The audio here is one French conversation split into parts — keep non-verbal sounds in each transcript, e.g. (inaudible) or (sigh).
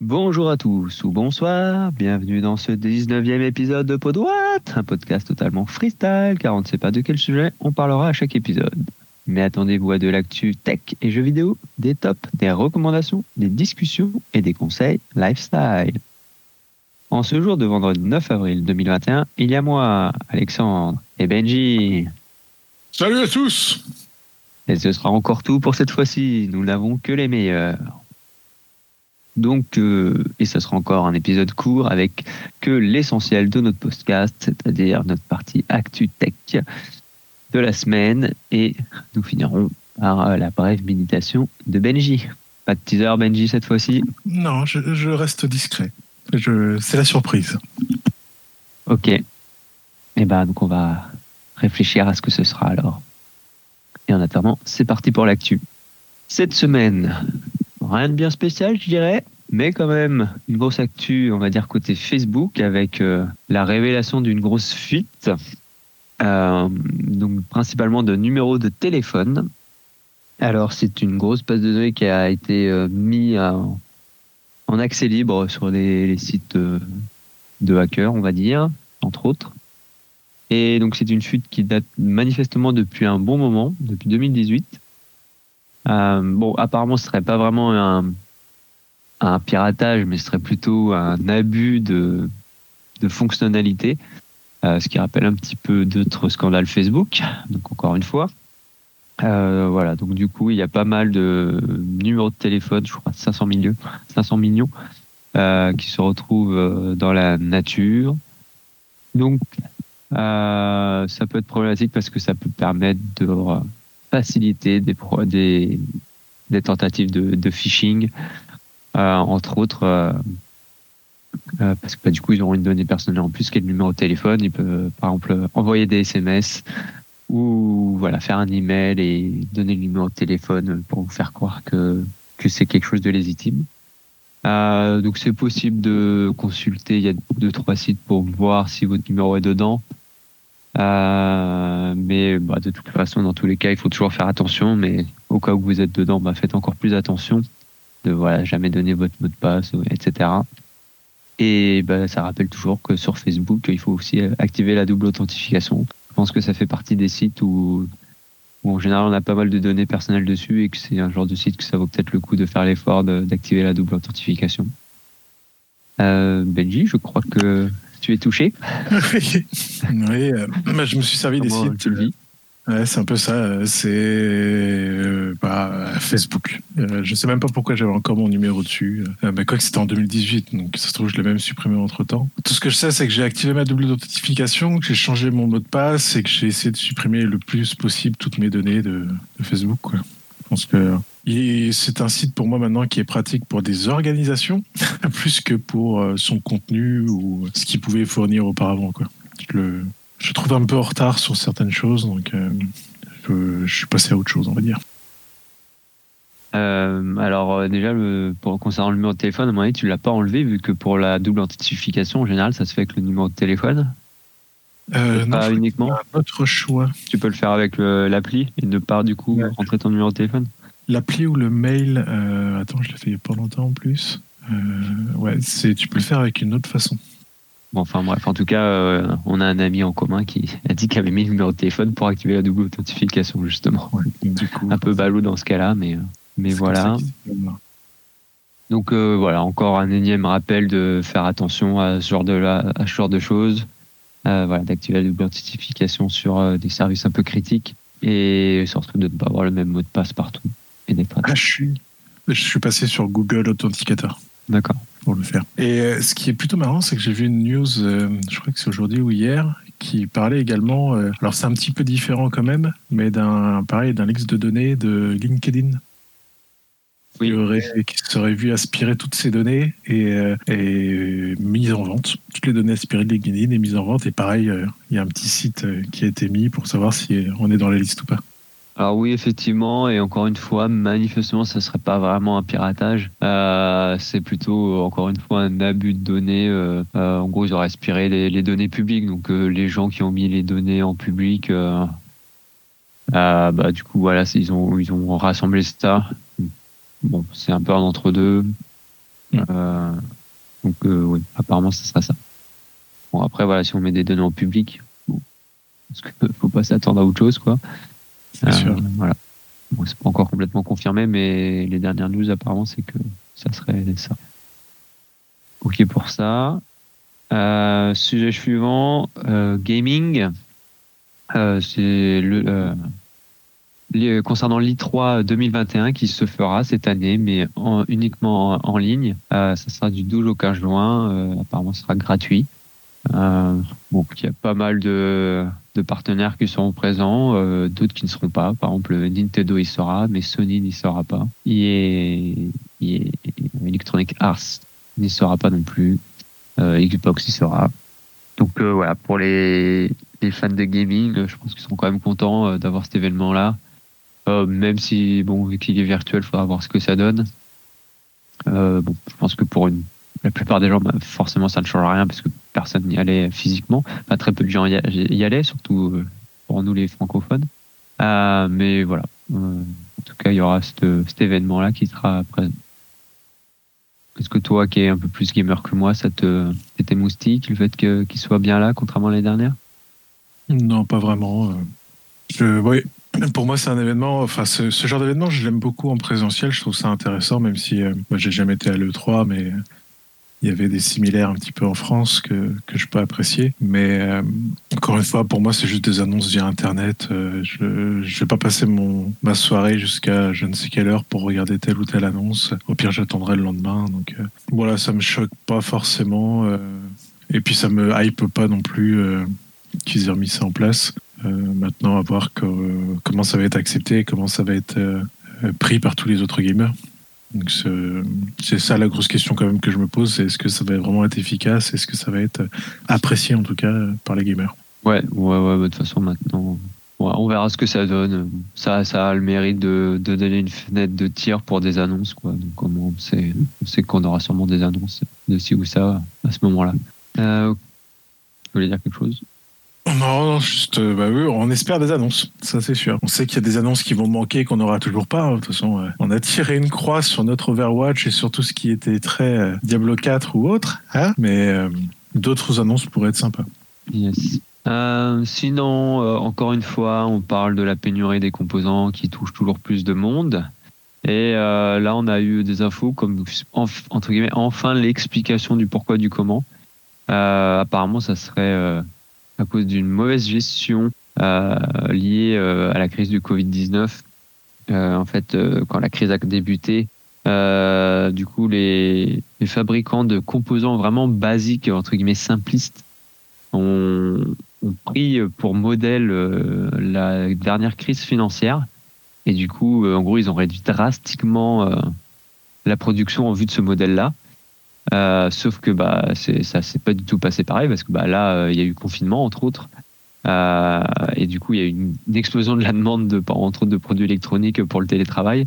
Bonjour à tous ou bonsoir, bienvenue dans ce 19e épisode de Podwatt, un podcast totalement freestyle car on ne sait pas de quel sujet on parlera à chaque épisode. Mais attendez-vous à de l'actu tech et jeux vidéo, des tops, des recommandations, des discussions et des conseils lifestyle. En ce jour de vendredi 9 avril 2021, il y a moi, Alexandre et Benji. Salut à tous Et ce sera encore tout pour cette fois-ci, nous n'avons que les meilleurs. Donc, euh, et ce sera encore un épisode court avec que l'essentiel de notre podcast, c'est-à-dire notre partie Actu Tech de la semaine. Et nous finirons par euh, la brève méditation de Benji. Pas de teaser, Benji, cette fois-ci? Non, je, je reste discret. Je, c'est la surprise. Ok. Et eh ben, donc on va réfléchir à ce que ce sera alors. Et en attendant, c'est parti pour l'actu. Cette semaine, rien de bien spécial, je dirais, mais quand même une grosse actu, on va dire côté Facebook, avec euh, la révélation d'une grosse fuite, euh, donc principalement de numéros de téléphone. Alors c'est une grosse base de données qui a été euh, mise en accès libre sur les, sites de hackers, on va dire, entre autres. Et donc c'est une fuite qui date manifestement depuis un bon moment, depuis 2018. Euh, bon, apparemment, ce serait pas vraiment un, piratage, mais ce serait plutôt un abus de, fonctionnalité, euh, ce qui rappelle un petit peu d'autres scandales Facebook. Donc encore une fois. Euh, voilà, donc du coup, il y a pas mal de numéros de téléphone, je crois 500 millions, 500 millions qui se retrouvent dans la nature. Donc, ça peut être problématique parce que ça peut permettre de faciliter des, des, des tentatives de, de phishing, euh, entre autres, euh, euh, parce que bah, du coup, ils auront une donnée personnelle en plus qui est le numéro de téléphone. Ils peuvent, par exemple, envoyer des SMS ou voilà, faire un email et donner le numéro de téléphone pour vous faire croire que, que c'est quelque chose de légitime. Euh, donc c'est possible de consulter, il y a deux trois sites pour voir si votre numéro est dedans. Euh, mais bah, de toute façon, dans tous les cas, il faut toujours faire attention. Mais au cas où vous êtes dedans, bah, faites encore plus attention de voilà jamais donner votre mot de passe, etc. Et bah, ça rappelle toujours que sur Facebook, il faut aussi activer la double authentification. Je pense que ça fait partie des sites où, où en général on a pas mal de données personnelles dessus et que c'est un genre de site que ça vaut peut-être le coup de faire l'effort d'activer la double authentification. Euh, Benji, je crois que tu es touché (laughs) Oui, euh, bah, je me suis servi des sites. Tu le vis? Ouais, c'est un peu ça. euh, C'est euh, bah, Facebook. Euh, je sais même pas pourquoi j'avais encore mon numéro dessus. Euh, bah, quoi que c'était en 2018, donc ça se trouve je l'ai même supprimé entre temps. Tout ce que je sais, c'est que j'ai activé ma double authentification, que j'ai changé mon mot de passe et que j'ai essayé de supprimer le plus possible toutes mes données de, de Facebook. Quoi. Pense que c'est un site pour moi maintenant qui est pratique pour des organisations (laughs) plus que pour euh, son contenu ou ce qu'il pouvait fournir auparavant. Je, le, trouve un peu en retard sur certaines choses, donc euh, je, suis passé à autre chose, on va dire. Euh, alors déjà, le, pour, concernant le numéro de téléphone, à mon avis, tu l'as pas enlevé vu que pour la double authentification, en général, ça se fait avec le numéro de téléphone. Euh, non, pas uniquement. Notre choix. Tu peux le faire avec l'appli et ne pas du coup Ouais. rentrer ton numéro de téléphone. L'appli ou le mail, euh, attends, je l'ai fait il y a pas longtemps en plus. Euh, ouais, c'est, tu peux le faire avec une autre façon. Bon, enfin bref, en tout cas, on a un ami en commun qui a dit qu'il avait mis le numéro de téléphone pour activer la double authentification justement. Ouais, du coup, Un peu ballot dans ce cas-là, mais, mais voilà. Donc voilà, encore un énième rappel de faire attention à ce genre de, la- à ce genre de choses. Euh, voilà, d'activer la double authentification sur euh, des services un peu critiques et surtout de ne pas avoir le même mot de passe partout et Ah, je suis, je suis passé sur Google Authenticator. D'accord. pour le faire. Et euh, ce qui est plutôt marrant, c'est que j'ai vu une news, je crois que c'est aujourd'hui ou hier, qui parlait également, alors c'est un petit peu différent quand même, mais d'un pareil d'un leaks de données de LinkedIn. Oui. Qui, aurait, qui serait vu aspirer toutes ces données et, euh, et mises en vente. Toutes les données aspirées de LinkedIn et mises en vente. Et pareil, euh, il y a un petit site euh, qui a été mis pour savoir si on est dans la liste ou pas. Alors oui, effectivement, et encore une fois, manifestement, ça serait pas vraiment un piratage. Euh, c'est plutôt, euh, encore une fois, un abus de données. Euh, euh, en gros, ils auraient aspiré les, les données publiques. Donc, euh, les gens qui ont mis les données en public, euh, euh, bah, du coup, voilà, ils ont, ils ont rassemblé ça. Bon, c'est un peu un entre-deux. Euh, donc oui, apparemment ce sera ça. Bon après voilà, si on met des données en public, bon, parce que (laughs) faut pas s'attendre à autre chose quoi. Bien sûr. Voilà. Bon, c'est pas encore complètement confirmé, mais les dernières news apparemment c'est que ça serait ça. Ok pour ça. Euh, sujet suivant, euh, gaming. Euh, c'est le concernant l'I3 2021 qui se fera cette année, mais uniquement en, ligne. ça sera du 12 au 15 juin. apparemment, ce sera gratuit. bon, il y a pas mal de, de partenaires qui seront présents, d'autres qui ne seront pas. Par exemple, Nintendo y sera, mais Sony n'y sera pas. EA, EA Electronic Arts n'y sera pas non plus. Euh, Xbox y sera. Donc euh, voilà, pour les, les, fans de gaming, je pense qu'ils seront quand même contents euh, d'avoir cet événement-là. Même si, bon, vu qu'il est virtuel, il faudra voir ce que ça donne. bon, je pense que pour la plupart des gens, bah, forcément, ça ne change rien parce que personne n'y allait physiquement. Enfin, très peu de gens y, allaient, surtout pour nous les francophones. mais voilà, en tout cas, il y aura cet événement-là qui sera présent. Est-ce que toi, qui es un peu plus gamer que moi, ça te t'émoustille le fait qu'il soit bien là, contrairement à l'année dernière? Non, pas vraiment. Je, oui, pour moi, c'est un événement. Enfin, ce, genre d'événement, je l'aime beaucoup en présentiel. Je trouve ça intéressant, même si euh, moi, j'ai jamais été à l'E3, mais il y avait des similaires un petit peu en France que, que je peux apprécier. Mais euh, encore une fois, pour moi, c'est juste des annonces via Internet. Euh, je ne vais pas passer mon, ma soirée jusqu'à je ne sais quelle heure pour regarder telle ou telle annonce. Au pire, j'attendrai le lendemain. Donc euh, voilà, ça me choque pas forcément. et puis, ça me hype pas non plus qu'ils aient remis ça en place. Maintenant, à voir comment ça va être accepté, comment ça va être pris par tous les autres gamers. C'est ça la grosse question quand même que je me pose, c'est est-ce que ça va vraiment être efficace, est-ce que ça va être apprécié en tout cas par les gamers? Ouais, ouais, ouais, de toute façon maintenant, on verra ce que ça donne. Ça, ça a le mérite de, donner une fenêtre de tir pour des annonces. Donc comment on sait, on sait qu'on aura sûrement des annonces de ci ou ça à ce moment-là. Euh, vous voulez dire quelque chose? Non, juste, euh, bah on espère des annonces, ça c'est sûr. On sait qu'il y a des annonces qui vont manquer, qu'on n'aura toujours pas. Hein. De toute façon, on a tiré une croix sur notre Overwatch et sur tout ce qui était très euh, Diablo 4 ou autre, hein mais euh, d'autres annonces pourraient être sympas. Yes. sinon, encore une fois, on parle de la pénurie des composants qui touche toujours plus de monde. Et là, on a eu des infos comme, entre guillemets, enfin l'explication du pourquoi du comment. apparemment, ça serait à cause d'une mauvaise gestion euh, liée euh, à la crise du Covid-19. Euh, en fait, quand la crise a débuté, du coup, les, fabricants de composants vraiment basiques, entre guillemets simplistes, ont, pris pour modèle la dernière crise financière. Et du coup, en gros, ils ont réduit drastiquement la production en vue de ce modèle-là. Euh, sauf que bah, ça s'est pas du tout passé pareil parce que bah, là, euh, il y a eu confinement entre autres. Euh, et du coup, il y a eu une, explosion de la demande de, entre autres de produits électroniques pour le télétravail.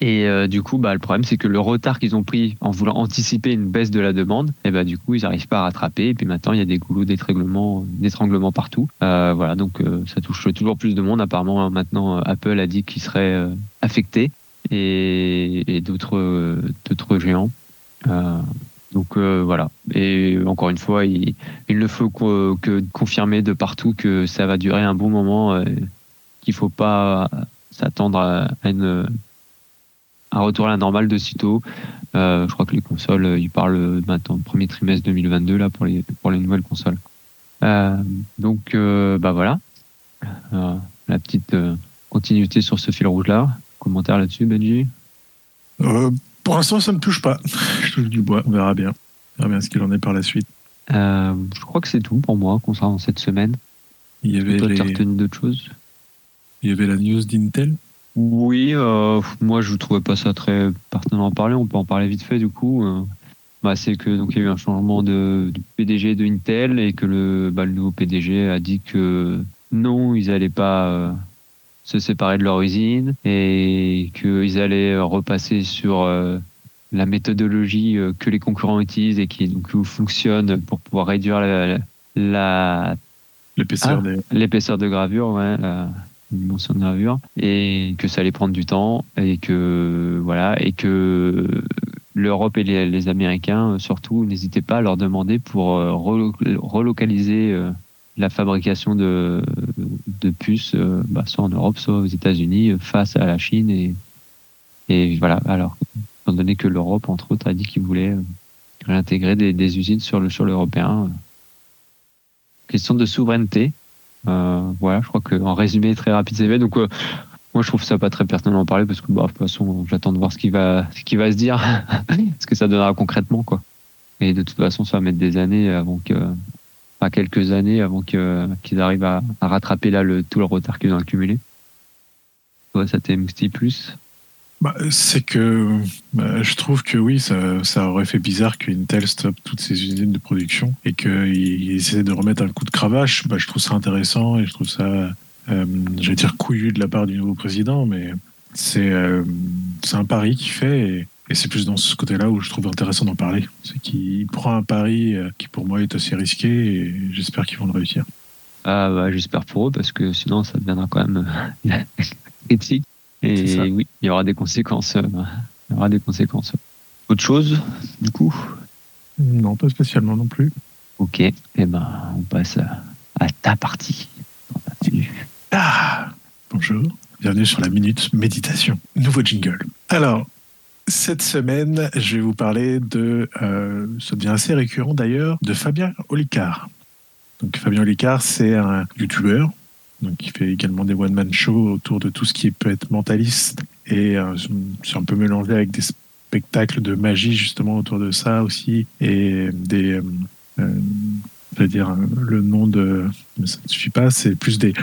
Et du coup, bah, le problème, c'est que le retard qu'ils ont pris en voulant anticiper une baisse de la demande, et bah, du coup, ils n'arrivent pas à rattraper. Et puis maintenant, il y a des goulots d'étranglement, partout. voilà, donc ça touche toujours plus de monde. Apparemment, maintenant, Apple a dit qu'il serait affecté et, et d'autres géants. Euh, donc euh, voilà. Et encore une fois, il, ne faut que, confirmer de partout que ça va durer un bon moment, euh, qu'il ne faut pas s'attendre à, un retour à la normale de sitôt. je crois que les consoles, ils parlent maintenant premier trimestre 2022 là pour les pour les nouvelles consoles. donc bah voilà, la petite continuité sur ce fil rouge là. Commentaire là-dessus, Benji? Pour l'instant, ça ne me touche pas. (laughs) Je touche du bois, on verra bien. On verra bien ce qu'il en est par la suite. Euh, je crois que c'est tout pour moi concernant cette semaine. Il y avait les... retenu d'autres choses Il y avait la news d'Intel Oui, euh, moi je ne trouvais pas ça très pertinent à parler. On peut en parler vite fait du coup. Euh, bah, c'est que donc il y a eu un changement de, PDG de Intel et que le, bah, le nouveau PDG a dit que non, ils n'allaient pas se séparer de leur usine et qu'ils allaient repasser sur euh, la méthodologie euh, que les concurrents utilisent et qui donc fonctionne pour pouvoir réduire la, l'épaisseur ah, l'épaisseur de gravure, ouais, la dimension de gravure, et que ça allait prendre du temps et que voilà et que l'Europe et les, les Américains, surtout, n'hésitez pas à leur demander pour relocaliser la fabrication de, de puces, bah, soit en Europe, soit aux États-Unis, face à la Chine. Et, voilà, alors, étant donné que l'Europe, entre autres, a dit qu'il voulait réintégrer des, usines sur le sur l'européen. Question de souveraineté. Euh, voilà, je crois qu'en résumé très rapide, c'est fait. Donc, euh, moi, je trouve ça pas très pertinent d'en parler parce que, bah, de toute façon, j'attends de voir ce qui va, ce va se dire, (laughs) ce que ça donnera concrètement, quoi. Et de toute façon, ça va mettre des années avant que, enfin, quelques années avant qu'ils arrivent à, rattraper là tout le retard qu'ils ont accumulé. Ouais, ça t'émoustille plus? Bah, c'est que bah, je trouve que oui, ça, aurait fait bizarre qu'Intel stoppe toutes ces usines de production et qu'ils essaient de remettre un coup de cravache. Bah, je trouve ça intéressant et je trouve ça, euh, j'allais dire couillu de la part du nouveau président, mais c'est euh, un pari qu'il fait et c'est plus dans ce côté-là où je trouve intéressant d'en parler. C'est qu'il prend un pari euh, qui pour moi est assez risqué et j'espère qu'ils vont le réussir. Ah bah, j'espère pour eux parce que sinon ça deviendra quand même (laughs) critique. Et oui, il y aura des conséquences. Euh, il y aura des conséquences. Autre chose, du coup? Non, pas spécialement non plus. Ok, et eh ben on passe à, ta partie. Ah Bonjour, bienvenue sur la Minute Méditation. Nouveau jingle. Alors, cette semaine, je vais vous parler de, euh, ça devient assez récurrent d'ailleurs, de Fabien Olicard. Donc Fabien Olicard, c'est un youtubeur donc il fait également des one-man shows autour de tout ce qui peut être mentaliste et euh, c'est un peu mélangé avec des spectacles de magie justement autour de ça aussi et des euh, euh je veux dire le nom de mais ça ne suffit pas c'est plus des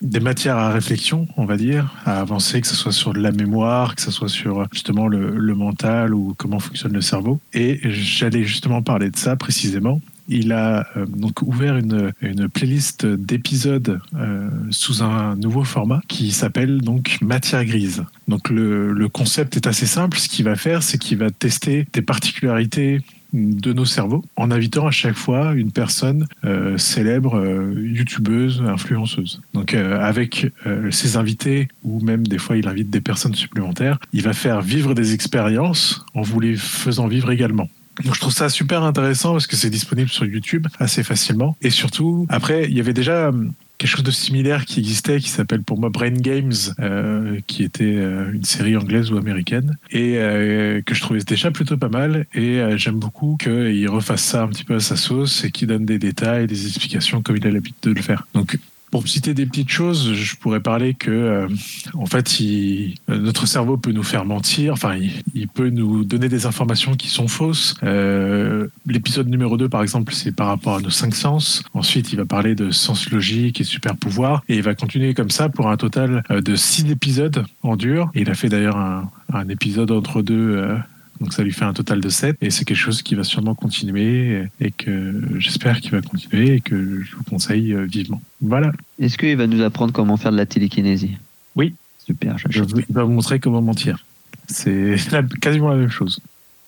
des matières à réflexion, on va dire, à avancer, que ce soit sur la mémoire, que ce soit sur justement le, mental ou comment fonctionne le cerveau. Et j'allais justement parler de ça précisément il a euh, donc ouvert une, une playlist d'épisodes euh, sous un nouveau format qui s'appelle donc Matière grise. Donc le, le, concept est assez simple. Ce qu'il va faire, c'est qu'il va tester des particularités de nos cerveaux en invitant à chaque fois une personne euh, célèbre, euh, youtubeuse, influenceuse. Donc euh, avec ses invités ou même des fois il invite des personnes supplémentaires, il va faire vivre des expériences en vous les faisant vivre également. Donc je trouve ça super intéressant parce que c'est disponible sur YouTube assez facilement. Et surtout, après, il y avait déjà quelque chose de similaire qui existait, qui s'appelle pour moi Brain Games, euh, qui était euh, une série anglaise ou américaine, et euh, que je trouvais déjà plutôt pas mal. Et j'aime beaucoup qu'il refasse ça un petit peu à sa sauce et qu'il donne des détails, des explications comme il a l'habitude de le faire. Donc pour citer des petites choses, je pourrais parler que, euh, en fait, il, notre cerveau peut nous faire mentir. Enfin, il, peut nous donner des informations qui sont fausses. Euh, L'épisode numéro 2, par exemple, c'est par rapport à nos cinq sens. Ensuite, il va parler de sens logique et super pouvoir. Et il va continuer comme ça pour un total euh, de six épisodes en dur. Et il a fait d'ailleurs un, épisode entre deux euh, donc ça lui fait un total de 7 et c'est quelque chose qui va sûrement continuer et que j'espère qu'il va continuer et que je vous conseille euh, vivement. Voilà. Est-ce qu'il va nous apprendre comment faire de la télékinésie? Oui. Super. Je vais vous montrer comment mentir. C'est (laughs) quasiment la même chose.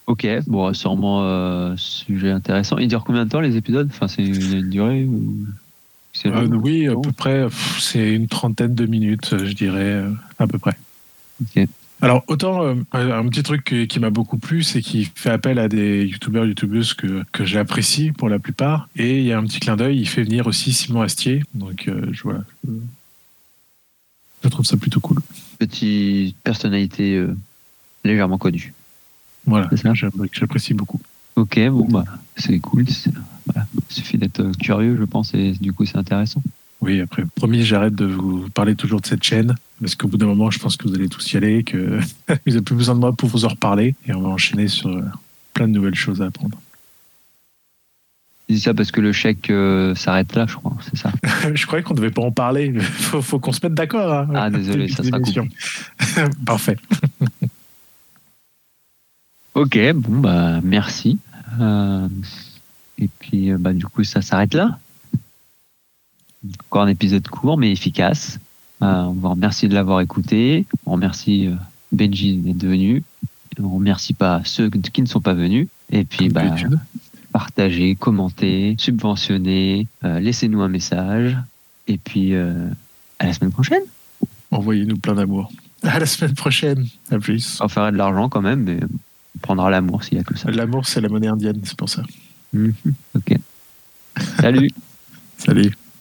Ok, bon, sûrement euh, sujet intéressant. Il dure combien de temps les épisodes? Enfin, c'est une durée ou... euh, Oui, à peu près. C'est une trentaine de minutes, je dirais, à peu près. Ok. Alors autant euh, un petit truc qui, qui m'a beaucoup plu, c'est qu'il fait appel à des youtubeurs, youtubeuses que, que j'apprécie pour la plupart. Et il y a un petit clin d'œil, il fait venir aussi Simon Astier. Donc euh, je, voilà, je, trouve ça plutôt cool. Petite personnalité euh, légèrement connue. Voilà, j'apprécie beaucoup. Ok, bon bah c'est cool. Voilà. Il suffit d'être curieux, je pense, et du coup c'est intéressant. Oui, après, promis, j'arrête de vous parler toujours de cette chaîne, parce qu'au bout d'un moment, je pense que vous allez tous y aller, que (laughs) vous n'avez plus besoin de moi pour vous en reparler, et on va enchaîner sur plein de nouvelles choses à apprendre. Je dis ça parce que le chèque euh, s'arrête là, je crois, c'est ça (laughs) Je croyais qu'on ne devait pas en parler. Il (laughs) faut, faut qu'on se mette d'accord. Hein, ah, désolé, ça sera coupé. Parfait. ok, bon, bah, merci. Euh, et puis, bah, du coup, ça s'arrête là. Encore un épisode court mais efficace. Euh, on vous remercie de l'avoir écouté. On remercie euh, Benji d'être venu. On remercie pas ceux qui ne sont pas venus. Et puis, bah, partagez, commentez, subventionnez, euh, laissez-nous un message. Et puis, euh, à la semaine prochaine. Envoyez-nous plein d'amour. À la semaine prochaine. À plus. On ferait de l'argent quand même, mais prendra l'amour s'il y a que ça. L'amour, c'est la monnaie indienne, c'est pour ça. Mhm. Ok. Salut. (laughs) Salut.